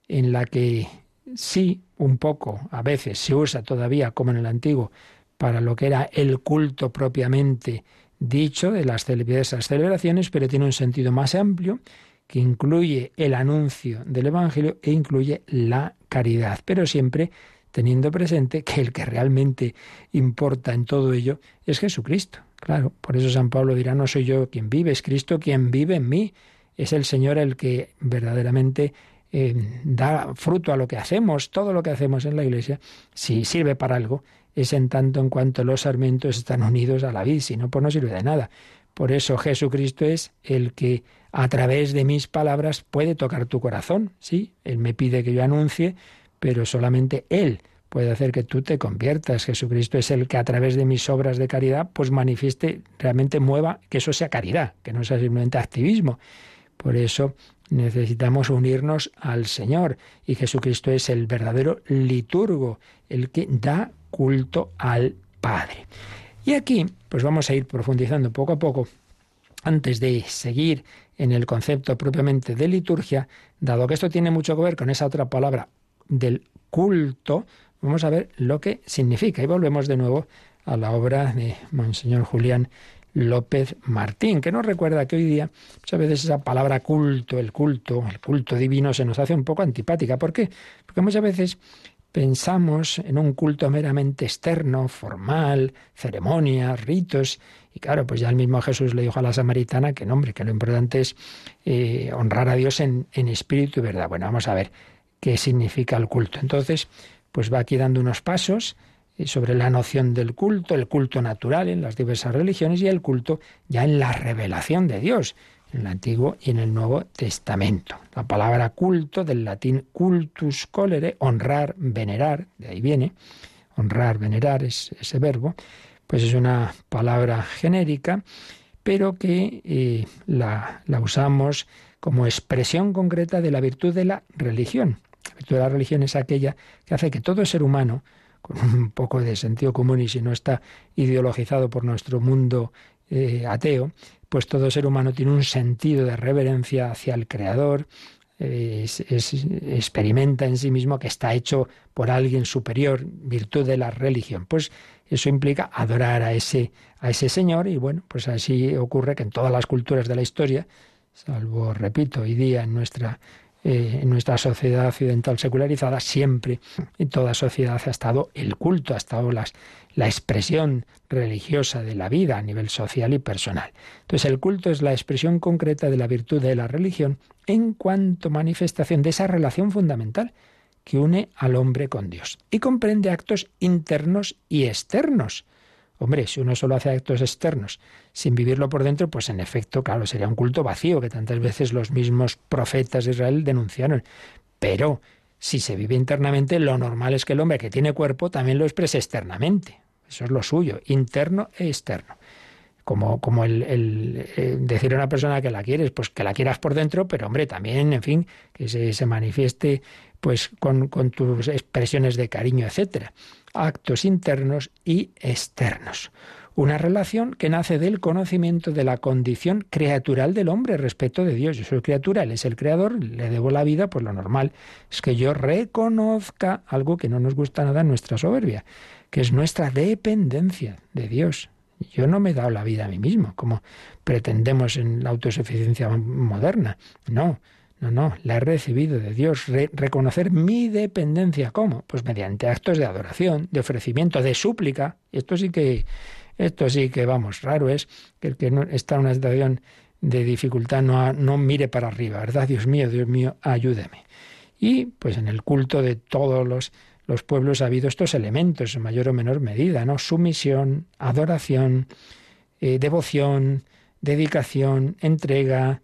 Speaker 2: en la que sí, un poco, a veces se usa todavía como en el Antiguo, para lo que era el culto propiamente dicho de las esas celebraciones, pero tiene un sentido más amplio que incluye el anuncio del Evangelio e incluye la caridad, pero siempre teniendo presente que el que realmente importa en todo ello es Jesucristo. Claro, por eso San Pablo dirá, no soy yo quien vive, es Cristo quien vive en mí. Es el Señor el que verdaderamente eh, da fruto a lo que hacemos, todo lo que hacemos en la iglesia, si sirve para algo, es en tanto en cuanto los sarmientos están unidos a la vid, si no, pues no sirve de nada. Por eso Jesucristo es el que a través de mis palabras puede tocar tu corazón. Sí, Él me pide que yo anuncie, pero solamente Él puede hacer que tú te conviertas. Jesucristo es el que a través de mis obras de caridad, pues manifieste, realmente mueva que eso sea caridad, que no sea simplemente activismo. Por eso necesitamos unirnos al Señor y Jesucristo es el verdadero liturgo, el que da culto al Padre. Y aquí, pues vamos a ir profundizando poco a poco, antes de seguir en el concepto propiamente de liturgia, dado que esto tiene mucho que ver con esa otra palabra del culto, vamos a ver lo que significa. Y volvemos de nuevo a la obra de Monseñor Julián López Martín, que nos recuerda que hoy día muchas veces esa palabra culto, el culto, el culto divino se nos hace un poco antipática. ¿Por qué? Porque muchas veces pensamos en un culto meramente externo, formal, ceremonias, ritos, y claro, pues ya el mismo Jesús le dijo a la samaritana que no, hombre, que lo importante es eh, honrar a Dios en, en espíritu y verdad. Bueno, vamos a ver qué significa el culto. Entonces, pues va aquí dando unos pasos sobre la noción del culto, el culto natural en las diversas religiones y el culto ya en la revelación de Dios en el Antiguo y en el Nuevo Testamento. La palabra culto, del latín cultus colere, honrar, venerar, de ahí viene, honrar, venerar es ese verbo, pues es una palabra genérica, pero que eh, la usamos como expresión concreta de la virtud de la religión. La virtud de la religión es aquella que hace que todo ser humano, con un poco de sentido común y si no está ideologizado por nuestro mundo eh, ateo, pues todo ser humano tiene un sentido de reverencia hacia el Creador, experimenta en sí mismo que está hecho por alguien superior, virtud de la religión. Pues eso implica adorar a ese, a ese Señor y bueno, pues así ocurre que en todas las culturas de la historia, salvo, repito, hoy día en nuestra eh, en nuestra sociedad occidental secularizada, siempre en toda sociedad ha estado el culto, ha estado la expresión religiosa de la vida a nivel social y personal. Entonces el culto es la expresión concreta de la virtud de la religión en cuanto manifestación de esa relación fundamental que une al hombre con Dios y comprende actos internos y externos Hombre, si uno solo hace actos externos sin vivirlo por dentro, pues en efecto, claro, sería un culto vacío que tantas veces los mismos profetas de Israel denunciaron. Pero si se vive internamente, lo normal es que el hombre que tiene cuerpo también lo exprese externamente. Eso es lo suyo, interno e externo. Como, como el, eh, decir a una persona que la quieres, pues que la quieras por dentro, pero hombre, también, en fin, que se, se manifieste pues con, con tus expresiones de cariño, etcétera actos internos y externos. Una relación que nace del conocimiento de la condición creatural del hombre respecto de Dios. Yo soy criatura, Él es el creador, le debo la vida, pues lo normal es que yo reconozca algo que no nos gusta nada en nuestra soberbia, que es nuestra dependencia de Dios. Yo no me he dado la vida a mí mismo, como pretendemos en la autosuficiencia moderna. No, no, no, la he recibido de Dios. reconocer mi dependencia. ¿Cómo? Pues mediante actos de adoración, de ofrecimiento, de súplica. Esto sí que, esto sí que, vamos, raro es que el que no está en una situación de dificultad no, no mire para arriba, ¿verdad? Dios mío, Dios mío, ayúdeme. Y pues en el culto de todos los, los pueblos ha habido estos elementos en mayor o menor medida, ¿no? Sumisión, adoración, eh, devoción, dedicación, entrega,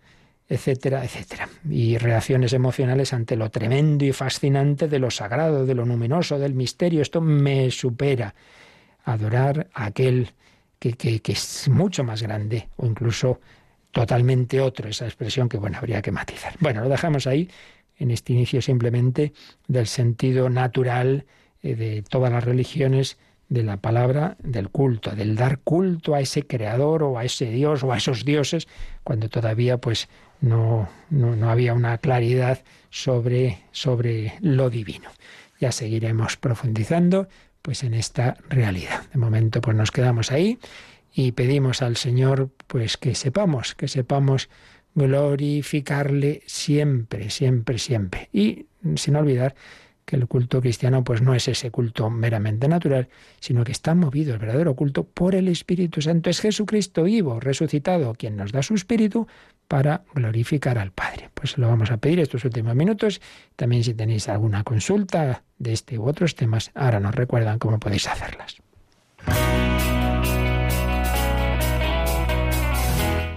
Speaker 2: etcétera, etcétera. Y reacciones emocionales ante lo tremendo y fascinante de lo sagrado, de lo luminoso, del misterio. Esto me supera. Adorar a aquel que, que, que es mucho más grande o incluso totalmente otro, esa expresión que, bueno, habría que matizar. Bueno, lo dejamos ahí en este inicio simplemente del sentido natural eh, de todas las religiones de la palabra del culto, del dar culto a ese creador o a ese Dios o a esos dioses, cuando todavía pues no, no, había una claridad sobre, sobre lo divino. Ya seguiremos profundizando pues en esta realidad. De momento pues nos quedamos ahí y pedimos al Señor pues que sepamos, que sepamos glorificarle siempre, siempre, siempre. Y sin olvidar que el culto cristiano pues no es ese culto meramente natural, sino que está movido el verdadero culto por el Espíritu Santo. Es Jesucristo vivo, resucitado, quien nos da su Espíritu para glorificar al Padre. Pues lo vamos a pedir estos últimos minutos. También si tenéis alguna consulta de este u otros temas, ahora nos recuerdan cómo podéis hacerlas.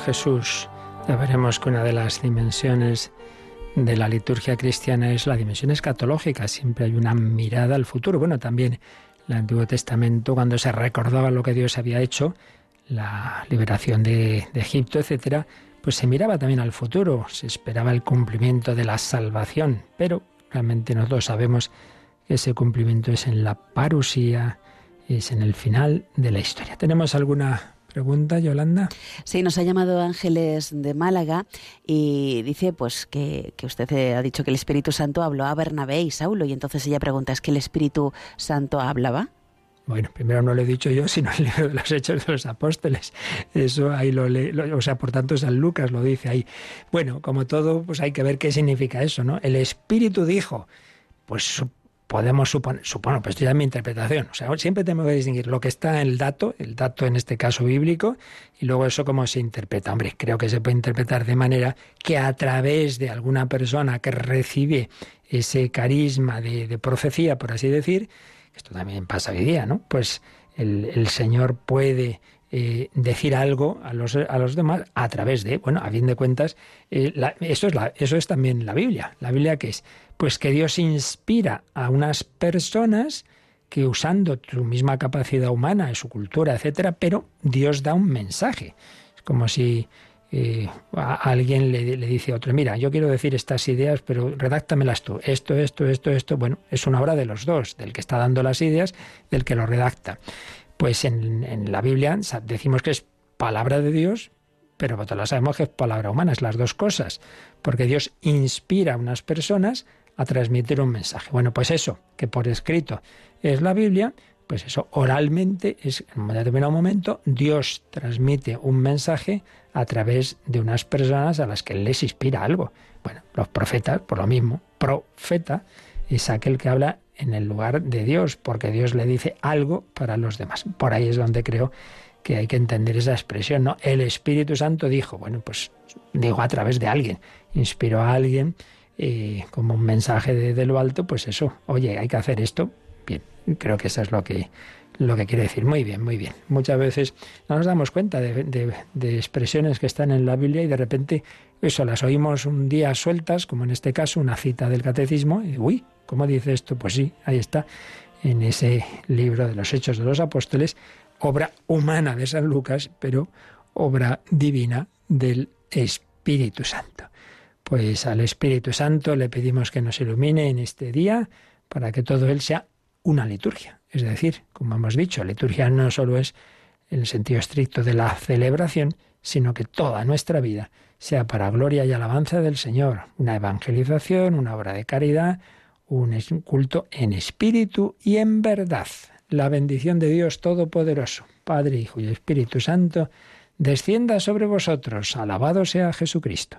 Speaker 2: Jesús. Ya veremos que una de las dimensiones de la liturgia cristiana es la dimensión escatológica. Siempre hay una mirada al futuro. Bueno, también el Antiguo Testamento, cuando se recordaba lo que Dios había hecho, la liberación de, Egipto, etcétera, pues se miraba también al futuro, se esperaba el cumplimiento de la salvación, pero realmente nosotros sabemos que ese cumplimiento es en la parusía, es en el final de la historia. ¿Tenemos alguna Pregunta, Yolanda.
Speaker 5: Sí, nos ha llamado Ángeles de Málaga y dice pues que, usted eh, ha dicho que el Espíritu Santo habló a Bernabé y Saulo y entonces ella pregunta, ¿es que el Espíritu Santo hablaba?
Speaker 2: Bueno, primero no lo he dicho yo, (laughs) sino el libro de los Hechos de los Apóstoles. Eso ahí lo lee, o sea, por tanto San Lucas lo dice ahí. Bueno, como todo, pues hay que ver qué significa eso, ¿no? El Espíritu dijo, pues podemos suponer, supongo, pues esto ya es mi interpretación. O sea, siempre tenemos que distinguir lo que está en el dato, el dato en este caso bíblico, y luego eso cómo se interpreta. Hombre, creo que se puede interpretar de manera que a través de alguna persona que recibe ese carisma de, profecía, por así decir, esto también pasa hoy día, ¿no? Pues el, Señor puede eh, decir algo a los, a los demás a través de, bueno, a fin de cuentas, eh, eso, es la, eso es también la Biblia. ¿La Biblia qué es? Pues que Dios inspira a unas personas que usando su misma capacidad humana, su cultura, etcétera, pero Dios da un mensaje. Es como si eh, alguien le, dice a otro, mira, yo quiero decir estas ideas, pero redáctamelas tú. Esto, esto, esto, esto. Bueno, es una obra de los dos, del que está dando las ideas, del que lo redacta. Pues en, la Biblia decimos que es palabra de Dios, pero todos sabemos que es palabra humana, es las dos cosas, porque Dios inspira a unas personas a transmitir un mensaje. Bueno, pues eso, que por escrito es la Biblia, pues eso, oralmente es en un determinado momento Dios transmite un mensaje a través de unas personas a las que les inspira algo. Bueno, los profetas, por lo mismo, profeta es aquel que habla en el lugar de Dios, porque Dios le dice algo para los demás. Por ahí es donde creo que hay que entender esa expresión, ¿no? El Espíritu Santo dijo, bueno, pues dijo a través de alguien, inspiró a alguien y como un mensaje de, lo alto, pues eso, oye, hay que hacer esto. Bien, creo que eso es lo que, lo que quiere decir. Muy bien, muy bien. Muchas veces no nos damos cuenta de, de, expresiones que están en la Biblia y de repente eso las oímos un día sueltas, como en este caso una cita del catecismo, y uy, ¿cómo dice esto? Pues sí, ahí está, en ese libro de los Hechos de los Apóstoles, obra humana de San Lucas, pero obra divina del Espíritu Santo. Pues al Espíritu Santo le pedimos que nos ilumine en este día para que todo él sea una liturgia. Es decir, como hemos dicho, liturgia no solo es el sentido estricto de la celebración, sino que toda nuestra vida sea para gloria y alabanza del Señor, una evangelización, una obra de caridad, un culto en espíritu y en verdad. La bendición de Dios Todopoderoso, Padre, Hijo y Espíritu Santo, descienda sobre vosotros. Alabado sea Jesucristo.